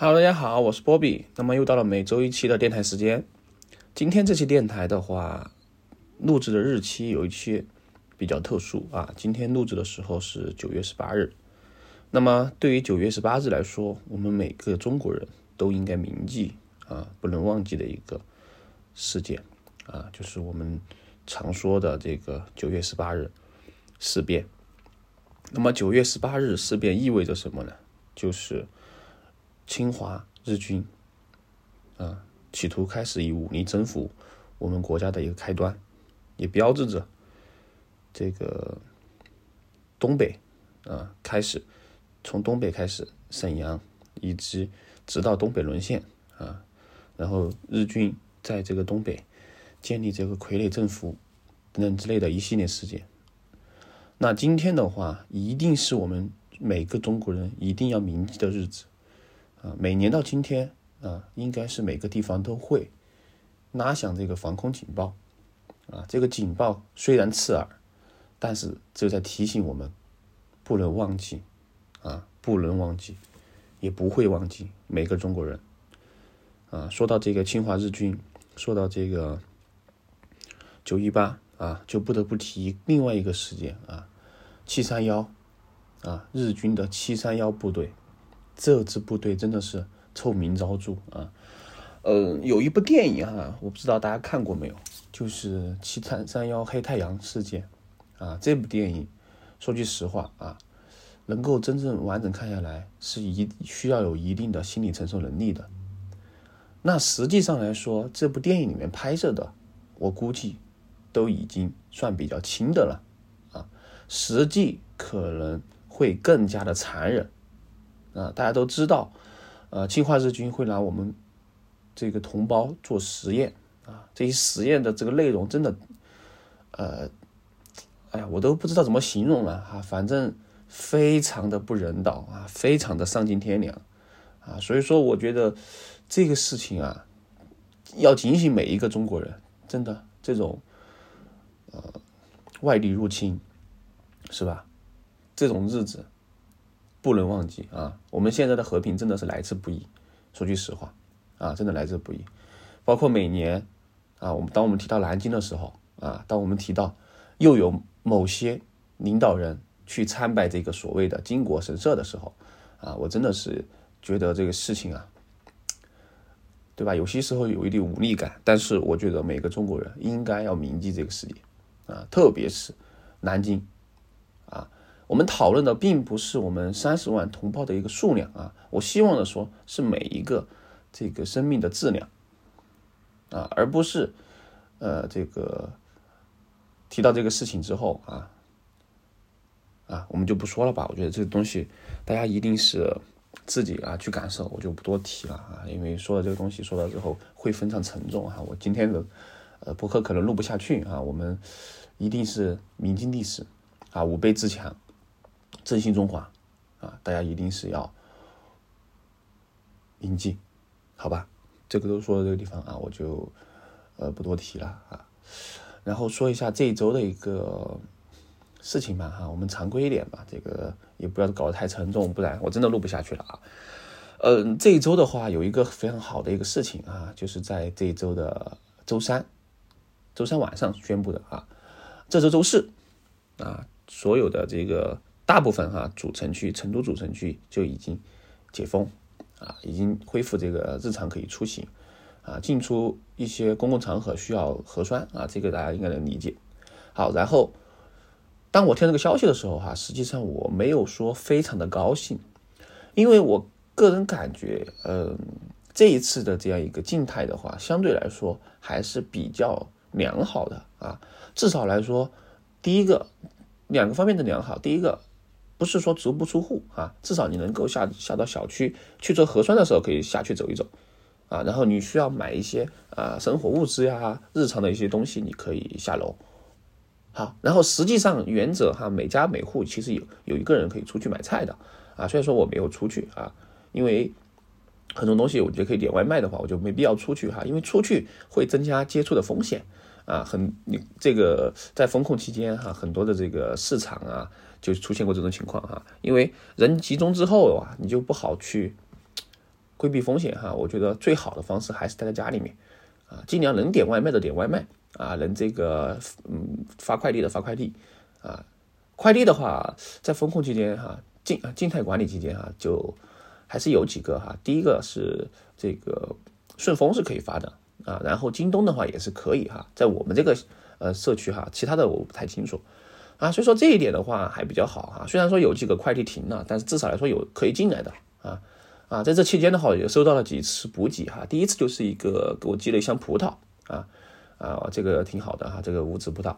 Hello，大家好，我是波比。那么又到了每周一期的电台时间。今天这期电台的话，录制的日期有一些比较特殊啊。今天录制的时候是九月十八日。那么对于九月十八日来说，我们每个中国人都应该铭记啊，不能忘记的一个事件啊，就是我们常说的这个九月十八日事变。那么九月十八日事变意味着什么呢？就是侵华日军啊，企图开始以武力征服我们国家的一个开端，也标志着这个东北啊开始从东北开始沈阳，以及直到东北沦陷啊，然后日军在这个东北建立这个傀儡政府等等之类的一系列事件。那今天的话，一定是我们每个中国人一定要铭记的日子。啊，每年到今天啊，应该是每个地方都会拉响这个防空警报啊。这个警报虽然刺耳，但是就在提醒我们不能忘记啊，不能忘记，也不会忘记每个中国人啊。说到这个侵华日军，说到这个九一八啊，就不得不提另外一个事件啊，七三幺啊，日军的七三幺部队。这支部队真的是臭名昭著啊！呃，有一部电影哈，我不知道大家看过没有，就是七三三幺黑太阳事件啊。这部电影说句实话啊，能够真正完整看下来，是一需要有一定的心理承受能力的。那实际上来说，这部电影里面拍摄的，我估计都已经算比较轻的了啊，实际可能会更加的残忍。啊，大家都知道，呃，侵华日军会拿我们这个同胞做实验啊，这些实验的这个内容真的，呃，哎呀，我都不知道怎么形容了哈，反正非常的不人道啊，非常的丧尽天良啊，所以说我觉得这个事情啊，要警醒每一个中国人，真的这种呃外力入侵是吧？这种日子。不能忘记啊！我们现在的和平真的是来之不易。说句实话，啊，真的来之不易。包括每年啊，我们当我们提到南京的时候啊，当我们提到又有某些领导人去参拜这个所谓的金国神社的时候啊，我真的是觉得这个事情啊，对吧？有些时候有一点无力感。但是我觉得每个中国人应该要铭记这个事件啊，特别是南京。我们讨论的并不是我们三十万同胞的一个数量啊，我希望的说是每一个这个生命的质量啊，而不是呃这个提到这个事情之后啊啊，我们就不说了吧。我觉得这个东西大家一定是自己啊去感受，我就不多提了啊，因为说了这个东西说到之后会非常沉重啊。我今天的呃博客可能录不下去啊，我们一定是铭记历史啊，吾辈自强。振兴中华，啊，大家一定是要铭记，好吧？这个都说到这个地方啊，我就呃不多提了啊。然后说一下这一周的一个事情吧，哈，我们常规一点吧，这个也不要搞得太沉重，不然我真的录不下去了啊。嗯，这一周的话有一个非常好的一个事情啊，就是在这一周的周三，周三晚上宣布的啊，这周周四啊，所有的这个。大部分哈主城区，成都主城区就已经解封，啊，已经恢复这个日常可以出行，啊，进出一些公共场合需要核酸啊，这个大家应该能理解。好，然后当我听这个消息的时候哈，实际上我没有说非常的高兴，因为我个人感觉，嗯，这一次的这样一个静态的话，相对来说还是比较良好的啊，至少来说，第一个两个方面的良好，第一个。不是说足不出户啊，至少你能够下下到小区去做核酸的时候，可以下去走一走，啊，然后你需要买一些啊生活物资呀、日常的一些东西，你可以下楼。好，然后实际上原则哈，每家每户其实有有一个人可以出去买菜的啊。虽然说我没有出去啊，因为很多东西我觉得可以点外卖的话，我就没必要出去哈，因为出去会增加接触的风险啊。很你这个在风控期间哈，很多的这个市场啊。就出现过这种情况哈，因为人集中之后啊，你就不好去规避风险哈，我觉得最好的方式还是待在家里面啊，尽量能点外卖的点外卖啊，能这个嗯发快递的发快递啊。快递的话，在风控期间哈，静静态管理期间哈，就还是有几个哈。第一个是这个顺丰是可以发的啊，然后京东的话也是可以哈，在我们这个呃社区哈，其他的我不太清楚啊。所以说这一点的话还比较好哈。虽然说有几个快递停了，但是至少来说有可以进来的啊啊，在这期间的话也收到了几次补给哈。第一次就是一个给我寄了一箱葡萄啊啊，这个挺好的哈，这个无籽葡萄，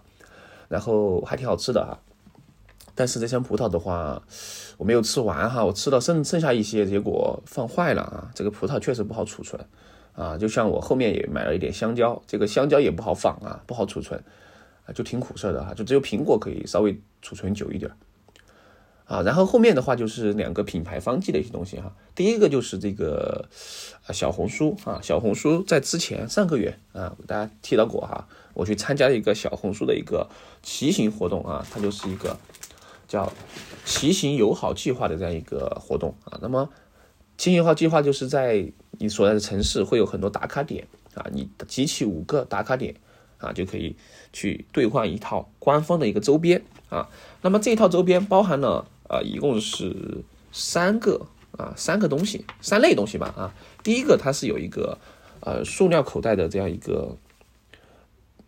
然后还挺好吃的哈。但是这箱葡萄的话，我没有吃完哈，我吃到剩剩下一些，结果放坏了啊。这个葡萄确实不好储存啊，就像我后面也买了一点香蕉，这个香蕉也不好放啊，不好储存就挺苦涩的哈。就只有苹果可以稍微储存久一点啊。然后后面的话就是两个品牌方剂的一些东西哈。第一个就是这个小红书啊，小红书在之前上个月啊，给大家提到过哈，我去参加了一个小红书的一个骑行活动啊，它就是一个。叫骑行友好计划的这样一个活动啊，那么骑行友好计划就是在你所在的城市会有很多打卡点啊，你集齐五个打卡点啊，就可以去兑换一套官方的一个周边啊。那么这一套周边包含了啊，一共是三个啊，三个东西，三类东西吧啊。第一个它是有一个呃塑料口袋的这样一个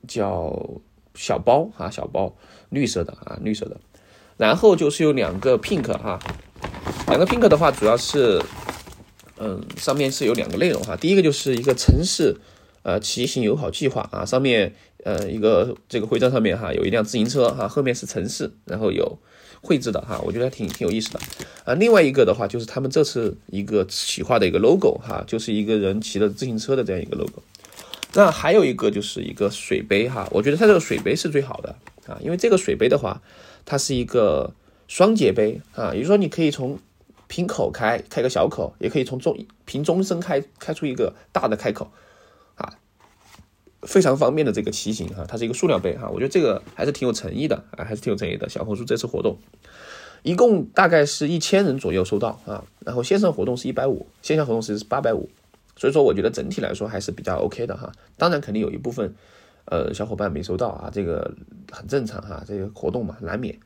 叫小包啊，小包绿色的啊，绿色的。然后就是有两个 pink 哈，两个 pink 的话，主要是，嗯，上面是有两个内容哈。第一个就是一个城市，呃，骑行友好计划啊，上面呃一个这个徽章上面哈有一辆自行车哈，后面是城市，然后有绘制的哈，我觉得挺挺有意思的啊。另外一个的话就是他们这次一个企划的一个 logo 哈，就是一个人骑着自行车的这样一个 logo。那还有一个就是一个水杯哈，我觉得它这个水杯是最好的啊，因为这个水杯的话。它是一个双节杯啊，也就是说你可以从瓶口开开个小口，也可以从中瓶中身开开出一个大的开口，非常方便的这个骑行哈。它是一个塑料杯哈，我觉得这个还是挺有诚意的啊，还是挺有诚意的。小红书这次活动一共大概是一千人左右收到啊，然后线上活动是一百五，线下活动是八百五，所以说我觉得整体来说还是比较 OK 的哈。当然肯定有一部分。呃，小伙伴没收到啊，这个很正常哈，这个活动嘛，难免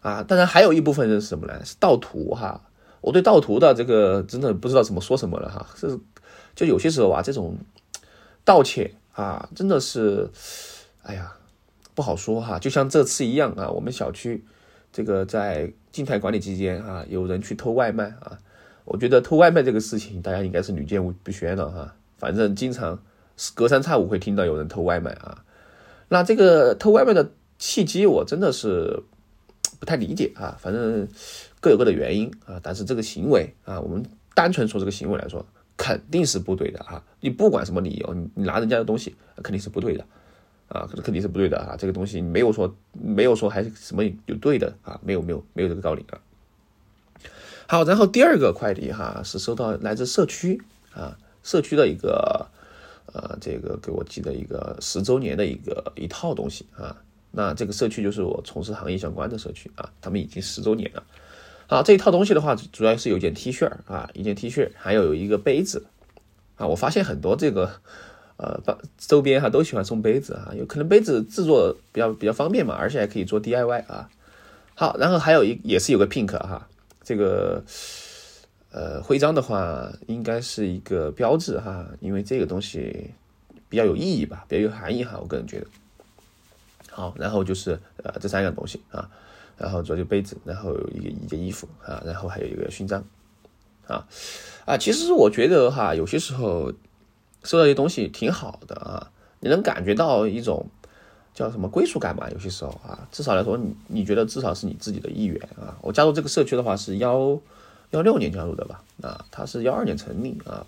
啊。当然还有一部分人是什么呢？是盗图哈。我对盗图的这个真的不知道怎么说什么了哈。是，就有些时候啊，这种盗窃啊，真的是，哎呀，不好说哈。就像这次一样啊，我们小区这个在静态管理期间啊，有人去偷外卖啊。我觉得偷外卖这个事情，大家应该是屡见不鲜了哈。反正经常。隔三差五会听到有人偷外卖啊，那这个偷外卖的契机我真的是不太理解啊。反正各有各的原因啊，但是这个行为啊，我们单纯说这个行为来说，肯定是不对的啊。你不管什么理由，你你拿人家的东西肯定是不对的啊，肯定是不对的啊。这个东西没有说没有说还是什么有对的啊，没有没有没有这个道理啊。好，然后第二个快递哈是收到来自社区啊，社区的一个。呃，这个给我寄的一个十周年的一个一套东西啊，那这个社区就是我从事行业相关的社区啊，他们已经十周年了。好，这一套东西的话，主要是有件 T 恤啊，一件 T 恤，还有一个杯子啊。我发现很多这个呃周边哈都喜欢送杯子啊，有可能杯子制作比较比较方便嘛，而且还可以做 DIY 啊。好，然后还有一也是有个 pink 哈，这个。呃，徽章的话应该是一个标志哈，因为这个东西比较有意义吧，比较有含义哈，我个人觉得。好，然后就是呃这三样东西啊，然后做就杯子，然后一个一件衣服啊，然后还有一个勋章啊啊，其实我觉得哈，有些时候收到一些东西挺好的啊，你能感觉到一种叫什么归属感吧？有些时候啊，至少来说，你你觉得至少是你自己的意愿啊。我加入这个社区的话是幺。幺六年加入的吧，啊，他是幺二年成立啊，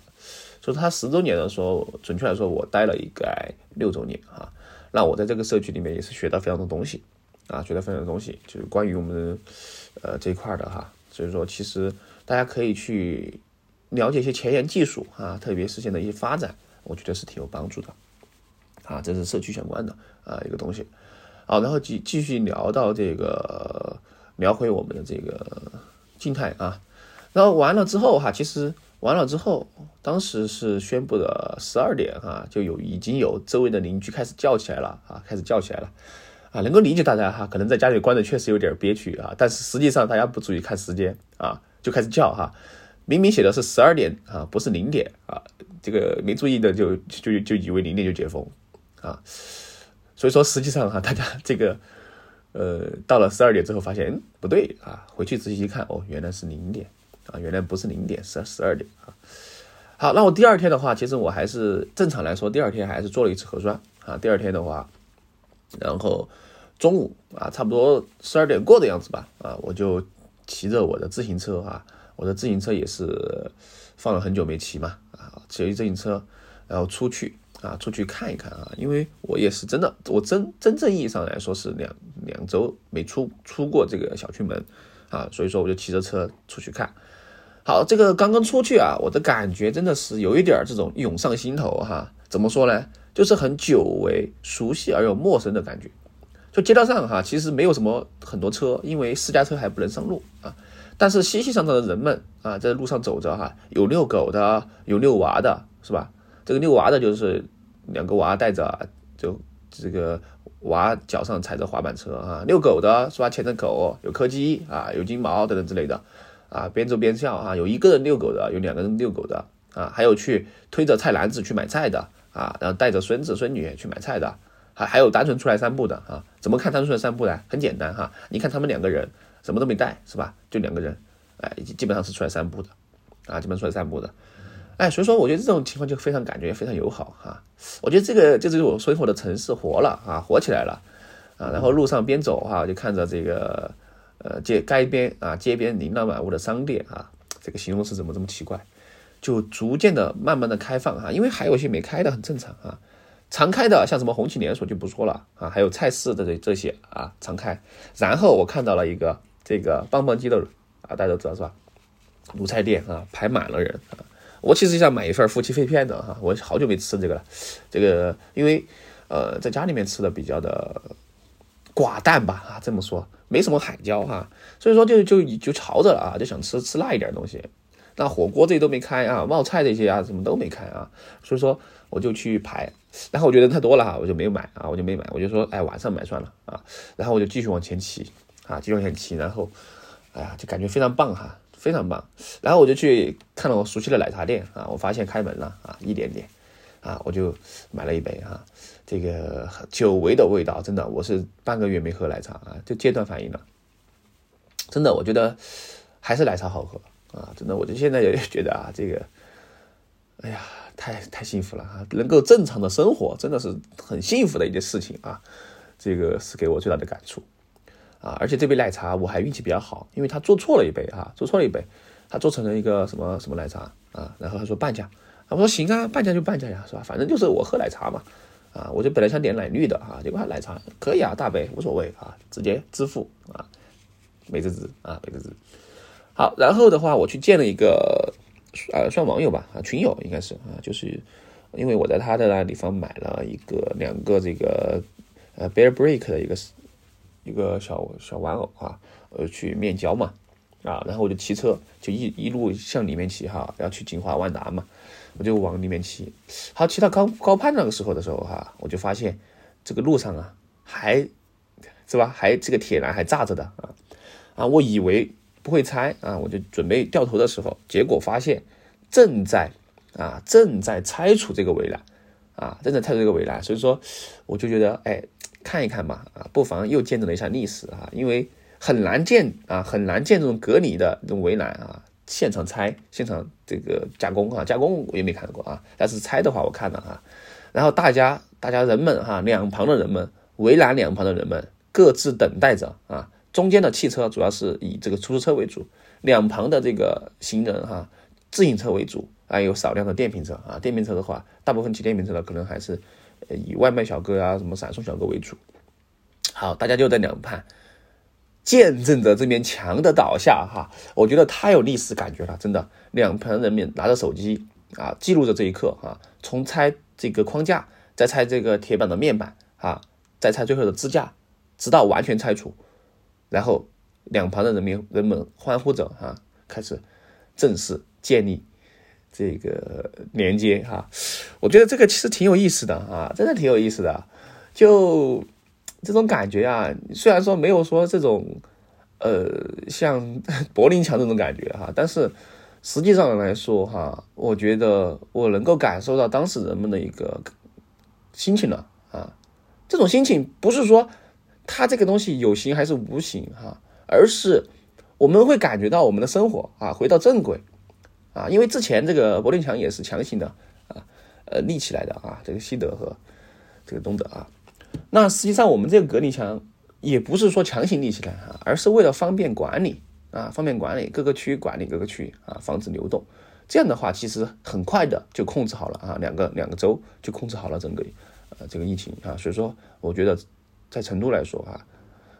所以他十周年的时候，准确来说，我待了一个六周年啊。那我在这个社区里面也是学到非常多东西啊，觉得分享的东西，就是关于我们呃这一块的哈。所以说，其实大家可以去了解一些前沿技术啊，特别是现在一些发展，我觉得是挺有帮助的啊。这是社区相关的啊一个东西。好，然后继继续聊到这个，聊回我们的这个静态啊。然后完了之后哈，其实完了之后，当时是宣布的十二点哈，就有已经有周围的邻居开始叫起来了啊，开始叫起来了啊，能够理解大家哈，可能在家里关的确实有点憋屈啊，但是实际上大家不注意看时间啊，就开始叫哈，明明写的是十二点啊，不是零点啊，这个没注意的就就就以为零点就解封啊，所以说实际上哈，大家 这个呃到了十二点之后发现嗯不对啊，回去仔细一看哦，原来是零点。啊，原来不是零点，是十二点啊。好，那我第二天的话，其实我还是正常来说，第二天还是做了一次核酸啊。第二天的话，然后中午啊，差不多十二点过的样子吧啊，我就骑着我的自行车啊，我的自行车也是放了很久没骑嘛啊，骑着自行车然后出去啊，出去看一看啊，因为我也是真的，我真真正意义上来说是两两周没出出过这个小区门啊，所以说我就骑着车出去看。好，这个刚刚出去啊，我的感觉真的是有一点这种涌上心头哈。怎么说呢？就是很久违、熟悉而又陌生的感觉。就街道上哈，其实没有什么很多车，因为私家车还不能上路啊。但是熙熙攘攘的人们啊，在路上走着哈，有遛狗的，有遛娃的，是吧？这个遛娃的就是两个娃带着，就这个娃脚上踩着滑板车啊。遛狗的是吧？牵着狗，有柯基啊，有金毛等等之类的。啊，边走边笑啊！有一个人遛狗的，有两个人遛狗的啊，还有去推着菜篮子去买菜的啊，然后带着孙子孙女去买菜的，还还有单纯出来散步的啊。怎么看单纯出来散步呢？很简单哈，你看他们两个人什么都没带是吧？就两个人，哎，基本上是出来散步的啊，基本出来散步的，哎，所以说我觉得这种情况就非常感觉非常友好哈。我觉得这个就是我生活的城市活了啊，活起来了啊，然后路上边走哈，就看着这个。呃，街街边啊，街边琳琅满目的商店啊，这个形容词怎么这么奇怪？就逐渐的、慢慢的开放哈，因为还有一些没开的，很正常啊。常开的像什么红旗连锁就不说了啊，还有菜市的这这些啊，常开。然后我看到了一个这个棒棒鸡的啊，大家都知道是吧？卤菜店啊，排满了人啊。我其实想买一份夫妻肺片的哈，我好久没吃这个了。这个因为呃，在家里面吃的比较的。寡淡吧啊，这么说没什么海椒哈，所以说就就就潮着了啊，就想吃吃辣一点东西。那火锅这些都没开啊，冒菜这些啊什么都没开啊，所以说我就去排，然后我觉得太多了哈，我就没买啊，我就没买，我就说哎晚上买算了啊，然后我就继续往前骑啊，继续往前骑，然后哎呀就感觉非常棒哈，非常棒。然后我就去看了我熟悉的奶茶店啊，我发现开门了啊，一点点啊，我就买了一杯啊。这个久违的味道，真的，我是半个月没喝奶茶啊，就戒断反应了。真的，我觉得还是奶茶好喝啊！真的，我就现在也觉得啊，这个，哎呀，太太幸福了啊！能够正常的生活，真的是很幸福的一件事情啊！这个是给我最大的感触啊！而且这杯奶茶我还运气比较好，因为他做错了一杯啊，做错了一杯，他做成了一个什么什么奶茶啊，然后他说半价啊，我说行啊，半价就半价呀，是吧？反正就是我喝奶茶嘛。啊，我就本来想点奶绿的啊，结果他奶茶可以啊，大杯无所谓啊，直接支付啊，美滋滋啊，美滋滋。好，然后的话，我去见了一个呃，算网友吧啊，群友应该是啊，就是因为我在他的那地方买了一个两个这个呃 Bear Break 的一个一个小小玩偶啊，呃，去面交嘛啊，然后我就骑车就一一路向里面骑哈，要去金华万达嘛。我就往里面骑，好骑到高高攀那个时候的时候哈，我就发现这个路上啊还是吧，还这个铁栏还炸着的啊啊！我以为不会拆啊，我就准备掉头的时候，结果发现正在啊正在拆除这个围栏啊，正在拆除这个围栏，所以说我就觉得哎看一看吧啊，不妨又见证了一下历史啊，因为很难见啊很难见这种隔离的这种围栏啊。现场拆，现场这个加工啊，加工我也没看过啊，但是拆的话我看了啊。然后大家，大家人们哈，两旁的人们，围栏两旁的人们各自等待着啊。中间的汽车主要是以这个出租车为主，两旁的这个行人哈，自行车为主，还有少量的电瓶车啊。电瓶车的话，大部分骑电瓶车的可能还是以外卖小哥啊，什么闪送小哥为主。好，大家就在两旁。见证着这面墙的倒下，哈，我觉得太有历史感觉了，真的。两旁人民拿着手机啊，记录着这一刻，哈，从拆这个框架，再拆这个铁板的面板，啊，再拆最后的支架，直到完全拆除，然后两旁的人民人们欢呼着，哈，开始正式建立这个连接哈，我觉得这个其实挺有意思的啊，真的挺有意思的。就这种感觉啊，虽然说没有说这种呃像 柏林墙这种感觉哈，但是实际上来说哈，我觉得我能够感受到当时人们的一个心情了啊。这种心情不是说它这个东西有形还是无形哈，而是我们会感觉到我们的生活啊回到正轨。啊，因为之前这个柏林墙也是强行的啊，呃立起来的啊，这个西德和这个东德啊，那实际上我们这个隔离墙也不是说强行立起来啊，而是为了方便管理啊，方便管理各个区域管理各个区域啊，防止流动。这样的话，其实很快的就控制好了啊，两个两个州就控制好了整个呃这个疫情啊。所以说，我觉得在成都来说啊，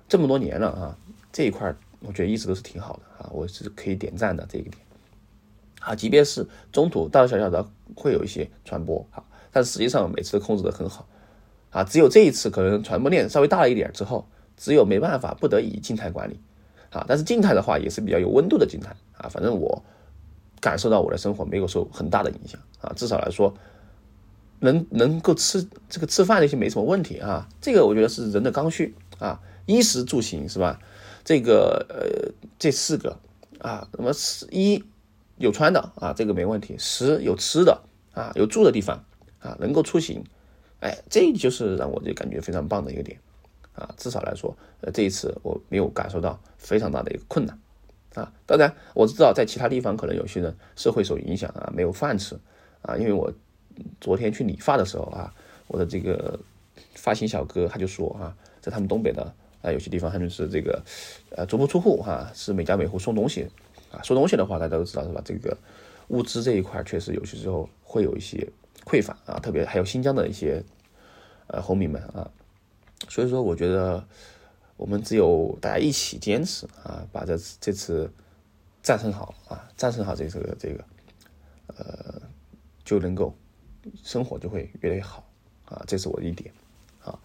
这么多年了啊，这一块我觉得一直都是挺好的啊，我是可以点赞的这一点。啊，即便是中途大大小小的会有一些传播啊，但实际上每次都控制的很好啊。只有这一次可能传播链稍微大了一点之后，只有没办法不得已静态管理啊。但是静态的话也是比较有温度的静态啊。反正我感受到我的生活没有受很大的影响啊，至少来说能能够吃这个吃饭那些没什么问题啊。这个我觉得是人的刚需啊，衣食住行是吧？这个呃这四个啊，那么一。有穿的啊，这个没问题。食有吃的啊，有住的地方啊，能够出行，哎，这就是让我就感觉非常棒的一个点啊。至少来说，呃，这一次我没有感受到非常大的一个困难啊。当然，我知道在其他地方可能有些人是会受影响啊，没有饭吃啊。因为我昨天去理发的时候啊，我的这个发型小哥他就说啊，在他们东北的啊有些地方他们是这个呃足不出户哈，是每家每户送东西。啊，送东西的话，大家都知道是吧？这个物资这一块确实有些时候会有一些匮乏啊，特别还有新疆的一些呃红民们啊，所以说我觉得我们只有大家一起坚持啊，把这这次战胜好啊，战胜好这这个这个呃，就能够生活就会越来越好啊，这是我的一点啊，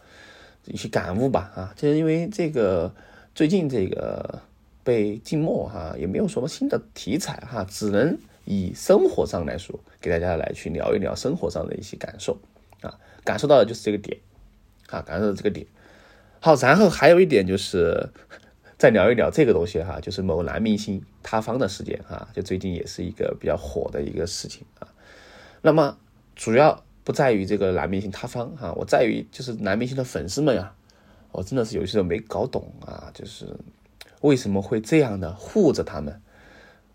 一些感悟吧啊，就是因为这个最近这个。被静默哈，也没有什么新的题材哈，只能以生活上来说，给大家来去聊一聊生活上的一些感受啊，感受到的就是这个点啊，感受到这个点。好，然后还有一点就是再聊一聊这个东西哈，就是某男明星塌方的事件哈，就最近也是一个比较火的一个事情啊。那么主要不在于这个男明星塌方哈，我在于就是男明星的粉丝们啊，我真的是有些时候没搞懂啊，就是。为什么会这样的护着他们？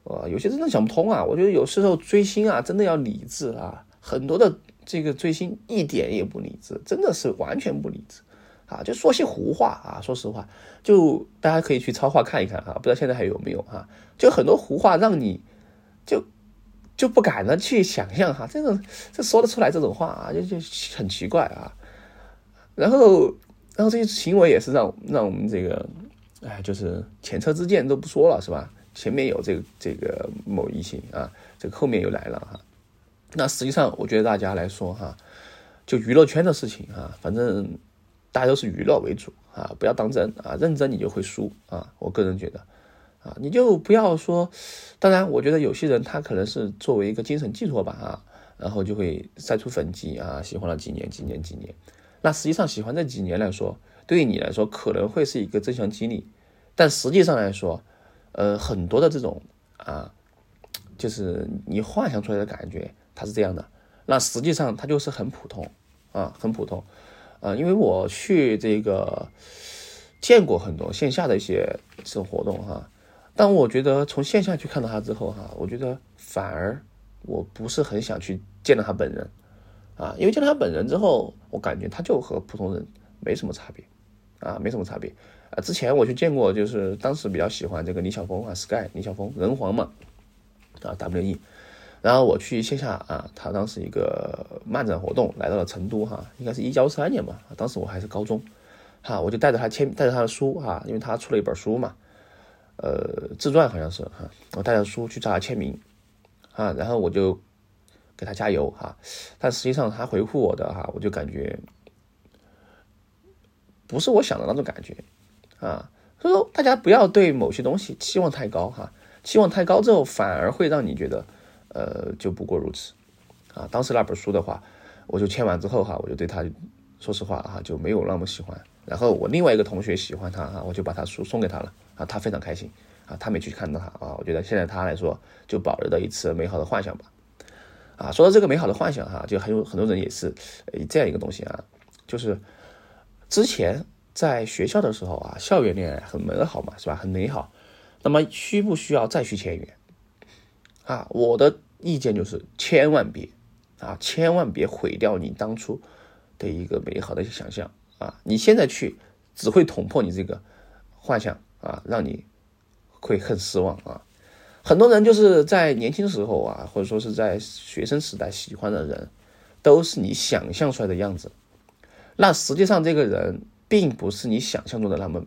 呃，有些真的想不通啊！我觉得有时候追星啊，真的要理智啊。很多的这个追星一点也不理智，真的是完全不理智啊！就说些胡话啊！说实话，就大家可以去超话看一看啊，不知道现在还有没有哈？就很多胡话让你就不敢的去想象哈，这种这说得出来这种话啊，就就很奇怪啊。然后，然后这些行为也是让让我们这个。哎，就是前车之鉴都不说了，是吧？前面有这个这个某一些啊，这个后面又来了哈。那实际上，我觉得大家来说哈，就娱乐圈的事情哈，反正大家都是娱乐为主啊，不要当真啊，认真你就会输啊。我个人觉得啊，你就不要说。当然，我觉得有些人他可能是作为一个精神寄托吧啊，然后就会晒出粉迹啊，喜欢了几年几年几年。那实际上喜欢这几年来说。对于你来说可能会是一个正向激励，但实际上来说，呃，很多的这种啊，就是你幻想出来的感觉，它是这样的，那实际上它就是很普通啊，很普通啊。因为我去这个见过很多线下的一些这种活动哈，但我觉得从线下去看到他之后哈，我觉得反而我不是很想去见到他本人啊，因为见到他本人之后，我感觉他就和普通人没什么差别。啊，没什么差别啊。之前我去见过，就是当时比较喜欢这个李晓峰啊，Sky 李晓峰人皇嘛，啊 WE。然后我去线下啊，他当时一个漫展活动来到了成都哈，应该是一九三年嘛，当时我还是高中，哈，我就带着他签，带着他的书哈，因为他出了一本书嘛，呃，自传好像是哈，我带着书去找他签名，啊，然后我就给他加油哈，但实际上他回复我的哈，我就感觉。不是我想的那种感觉，啊，所以说大家不要对某些东西期望太高哈，期望太高之后反而会让你觉得，呃，就不过如此，啊，当时那本书的话，我就签完之后哈，我就对他，说实话哈，就没有那么喜欢。然后我另外一个同学喜欢他哈，我就把他书送给他了，啊，他非常开心，啊，他没去看到他啊，我觉得现在他来说就保留的一次美好的幻想吧，啊，说到这个美好的幻想哈，就很有很多人也是这样一个东西啊，就是之前在学校的时候啊，校园恋爱很美好嘛，是吧？很美好，那么需不需要再去签约？啊，我的意见就是千万别，啊，千万别毁掉你当初的一个美好的想象啊！你现在去只会捅破你这个幻想啊，让你会很失望啊！很多人就是在年轻时候啊，或者说是在学生时代喜欢的人，都是你想象出来的样子，那实际上这个人并不是你想象中的那么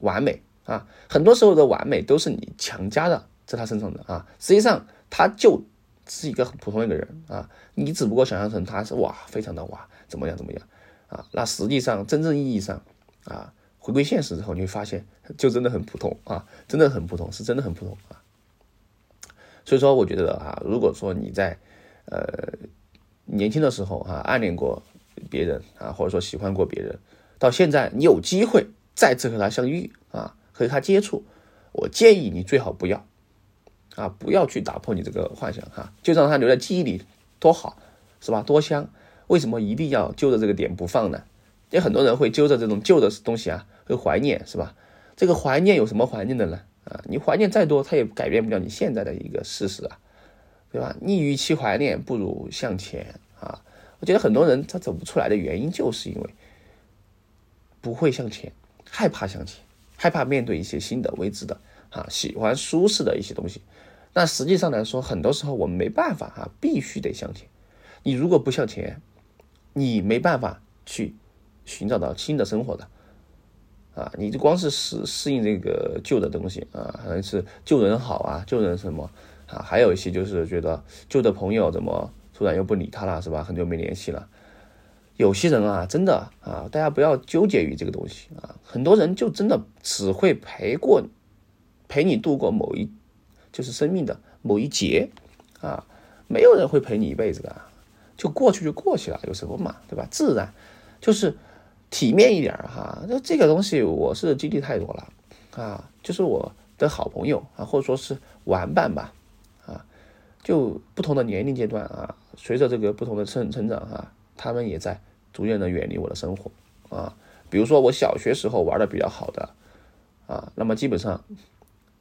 完美啊！很多时候的完美都是你强加的。在他身上的啊，实际上他就是一个很普通一个人啊，你只不过想象成他是哇，非常的哇，怎么样怎么样啊？那实际上真正意义上啊，回归现实之后，你会发现就真的很普通啊，真的很普通，是真的很普通啊。所以说，我觉得啊，如果说你在呃年轻的时候啊暗恋过别人啊，或者说喜欢过别人，到现在你有机会再次和他相遇啊，和他接触，我建议你最好不要。啊，不要去打破你这个幻想哈，就让他留在记忆里，多好，是吧？多香！为什么一定要揪着这个点不放呢？有很多人会揪着这种旧的东西啊，会怀念，是吧？这个怀念有什么怀念的呢？啊，你怀念再多，它也改变不了你现在的一个事实啊，对吧？你与其怀念，不如向前啊！我觉得很多人他走不出来的原因，就是因为不会向前，害怕向前，害怕面对一些新的未知的啊，喜欢舒适的一些东西。那实际上来说，很多时候我们没办法啊，必须得向前。你如果不向前，你没办法去寻找到新的生活的啊。你就光是适适应这个旧的东西啊，可能是旧人好啊，旧人什么啊，还有一些就是觉得旧的朋友怎么突然又不理他了，是吧？很久没联系了。有些人啊，真的啊，大家不要纠结于这个东西啊。很多人就真的只会陪过陪你度过某一。就是生命的某一节，啊，没有人会陪你一辈子的，就过去就过去了，有什么嘛，对吧？自然，就是体面一点哈。那这个东西我是经历太多了，啊，就是我的好朋友啊，或者说是玩伴吧，啊，就不同的年龄阶段啊，随着这个不同的成成长哈，他们也在逐渐的远离我的生活啊。比如说我小学时候玩的比较好的，啊，那么基本上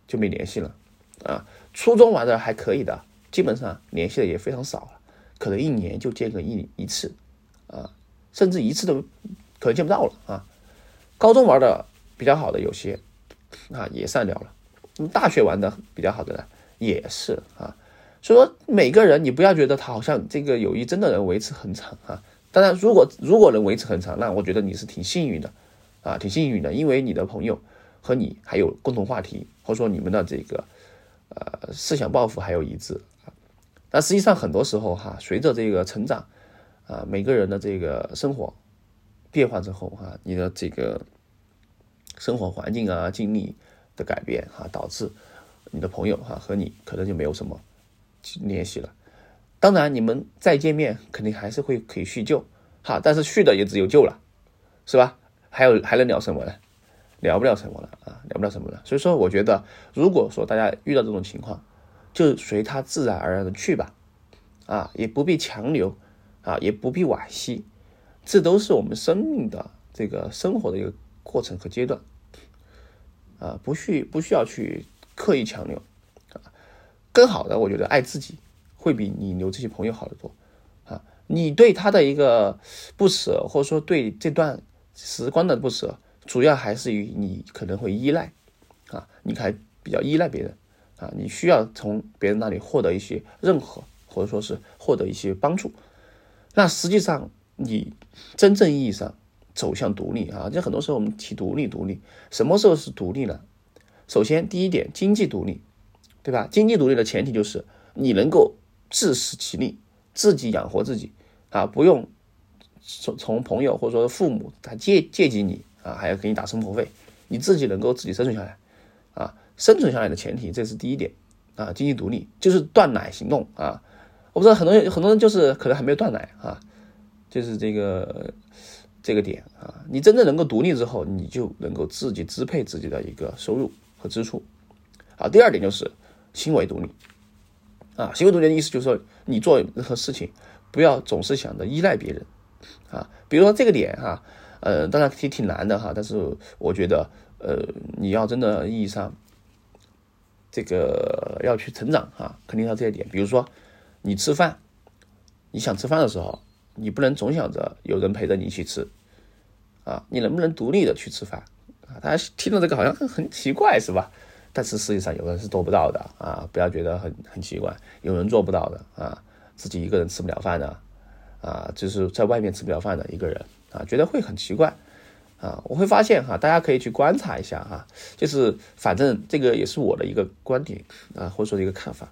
就没联系了。啊，初中玩的还可以的，基本上联系的也非常少了，可能一年就见个一一次，啊，甚至一次都可能见不到了啊。高中玩的比较好的有些，啊也散掉了。大学玩的比较好的呢，也是啊。所以说每个人你不要觉得他好像这个友谊真的能维持很长啊。当然，如果如果能维持很长，那我觉得你是挺幸运的，啊，挺幸运的，因为你的朋友和你还有共同话题，或者说你们的这个。呃，思想抱负还有一致啊，但实际上很多时候哈，随着这个成长啊，每个人的这个生活变化之后哈，你的这个生活环境啊、经历的改变哈，导致你的朋友哈和你可能就没有什么联系了。当然，你们再见面肯定还是会可以叙旧哈，但是叙的也只有旧了，是吧？还有还能聊什么呢？聊不了什么了啊，聊不了什么了。所以说，我觉得，如果说大家遇到这种情况，就随他自然而然的去吧，啊，也不必强留，啊，也不必惋惜，这都是我们生命的这个生活的一个过程和阶段，啊，不需不需要去刻意强留，啊，更好的，我觉得爱自己会比你留这些朋友好得多，啊，你对他的一个不舍，或者说对这段时光的不舍。主要还是于你可能会依赖，啊，你还比较依赖别人，啊，你需要从别人那里获得一些认可，或者说是获得一些帮助。那实际上你真正意义上走向独立啊，就很多时候我们提独立，独立什么时候是独立呢？首先第一点，经济独立，对吧？经济独立的前提就是你能够自食其力，自己养活自己，啊，不用从从朋友或者说父母他借借给你。啊，还要给你打生活费，你自己能够自己生存下来，啊，生存下来的前提，这是第一点，啊，经济独立就是断奶行动啊。我不知道很多很多人就是可能还没有断奶啊，就是这个这个点啊。你真正能够独立之后，你就能够自己支配自己的一个收入和支出。啊，第二点就是行为独立啊，行为独立的意思就是说，你做任何事情不要总是想着依赖别人啊。比如说这个点哈，呃，当然挺挺难的哈，但是我觉得呃，你要真的意义上这个要去成长啊，肯定要这一点。比如说你吃饭，你想吃饭的时候，你不能总想着有人陪着你一起吃啊，你能不能独立的去吃饭啊？大家听到这个好像很很奇怪是吧？但是实际上有人是做不到的啊！不要觉得很很奇怪，有人做不到的啊，自己一个人吃不了饭的啊，就是在外面吃不了饭的一个人啊，觉得会很奇怪啊。我会发现哈，大家可以去观察一下哈，就是反正这个也是我的一个观点啊，或者说一个看法。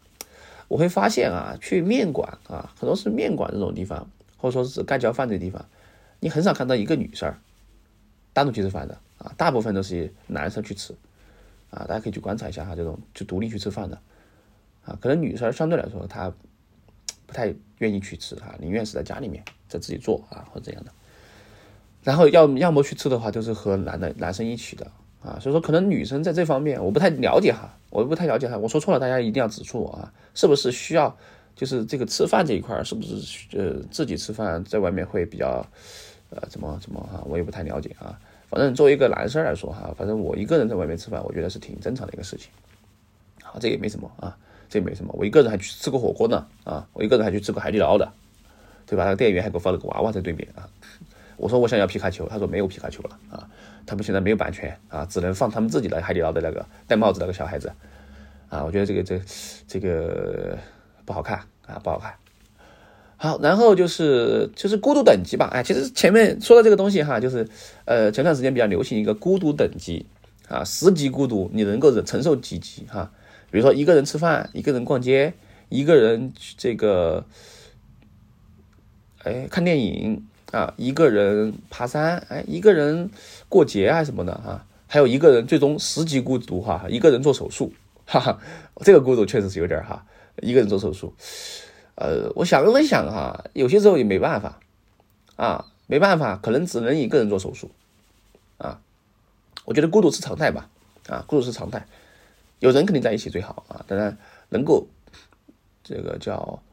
我会发现啊，去面馆啊，很多是面馆这种地方，或者说是盖浇饭这地方，你很少看到一个女生单独去吃饭的啊，大部分都是男生去吃。啊，大家可以去观察一下哈，这种就独立去吃饭的，啊，可能女生相对来说她不太愿意去吃啊，宁愿是在家里面在自己做啊或者怎样的，然后要要么去吃的话，就是和男的男生一起的啊，所以说可能女生在这方面我不太了解哈，我不太了解哈，我说错了，大家一定要指出我啊，是不是需要就是这个吃饭这一块是不是呃自己吃饭在外面会比较呃怎么怎么哈，我也不太了解啊。反正作为一个男生来说哈，反正我一个人在外面吃饭，我觉得是挺正常的一个事情。好，这也没什么啊，这也没什么。我一个人还去吃过火锅呢啊，我一个人还去吃过海底捞的，对吧？那个店员还给我放了个娃娃在对面啊。我说我想要皮卡丘，他说没有皮卡丘了啊，他们现在没有版权啊，只能放他们自己的海底捞的那个戴帽子那个小孩子啊。我觉得这个这这个不好看啊，不好看。好，然后就是就是孤独等级吧，哎，其实前面说到这个东西哈，就是呃前段时间比较流行一个孤独等级啊，十级孤独你能够忍承受几级哈？比如说一个人吃饭，一个人逛街，一个人这个哎看电影啊，一个人爬山，哎一个人过节啊什么的哈，还有一个人最终十级孤独哈，一个人做手术，哈哈，这个孤独确实是有点哈，一个人做手术。呃，我想了想哈，有些时候也没办法，啊，没办法，可能只能一个人做手术，啊，我觉得孤独是常态吧，啊，孤独是常态，有人肯定在一起最好啊，当然能够这个叫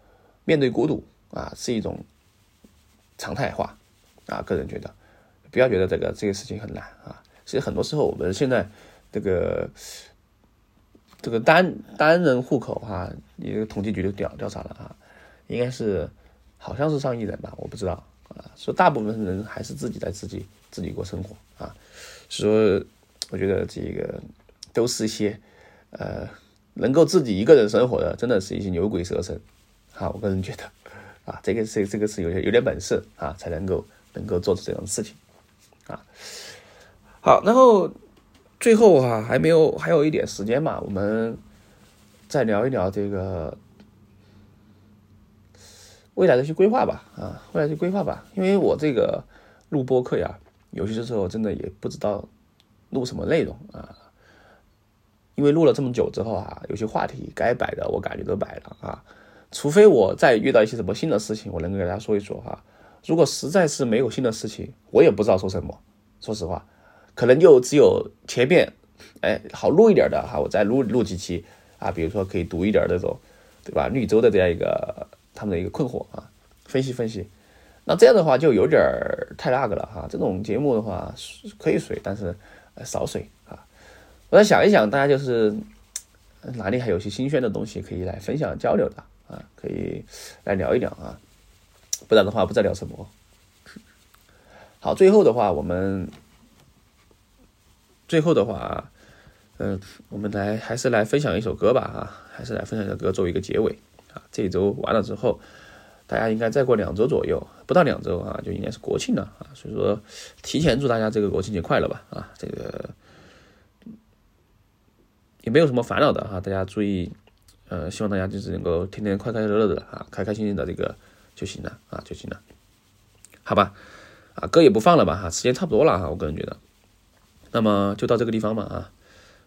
面对孤独啊，是一种常态化，啊，个人觉得不要觉得这个这个事情很难啊，其实很多时候我们现在这个。这个单单人户口哈，一个统计局就调调查了哈。应该是，好像是上亿人吧，我不知道啊。说大部分人还是自己在自己自己过生活啊。所以说我觉得这个都是一些呃能够自己一个人生活的，真的是一些牛鬼蛇神啊。我个人觉得啊，这个是这个是有些有点本事啊，才能够能够做出这种事情啊。好，然后最后哈还没有还有一点时间嘛，我们再聊一聊这个。未来的一些规划吧，啊，未来的规划吧，因为我这个录播课呀，有些时候真的也不知道录什么内容啊，因为录了这么久之后啊，有些话题该摆的我感觉都摆了啊，除非我再遇到一些什么新的事情，我能给大家说一说哈。如果实在是没有新的事情，我也不知道说什么。说实话，可能就只有前面，哎，好录一点的哈，我再录录几期啊，比如说可以读一点那种，对吧？绿洲的这样一个。他们的一个困惑啊，分析分析，那这样的话就有点太那个了哈。这种节目的话可以水，但是少水啊。我再想一想，大家就是哪里还有些新鲜的东西可以来分享交流的啊，可以来聊一聊啊。不然的话，不知道聊什么。好，最后的话，我们最后的话，嗯，我们来还是来分享一首歌吧啊，还是来分享一首歌作为一个结尾。啊，这一周完了之后，大家应该再过两周左右，不到两周啊，就应该是国庆了啊。所以说，提前祝大家这个国庆节快乐吧！啊，这个也没有什么烦恼的哈，大家注意，呃，希望大家就是能够天天快快乐乐的啊，开开心心的这个就行了啊，就行了，好吧？啊，歌也不放了吧哈，时间差不多了哈，我个人觉得，那么就到这个地方吧啊，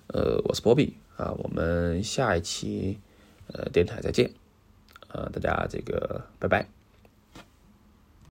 呃，我是波比啊，我们下一期。呃电台再见，呃大家这个拜拜。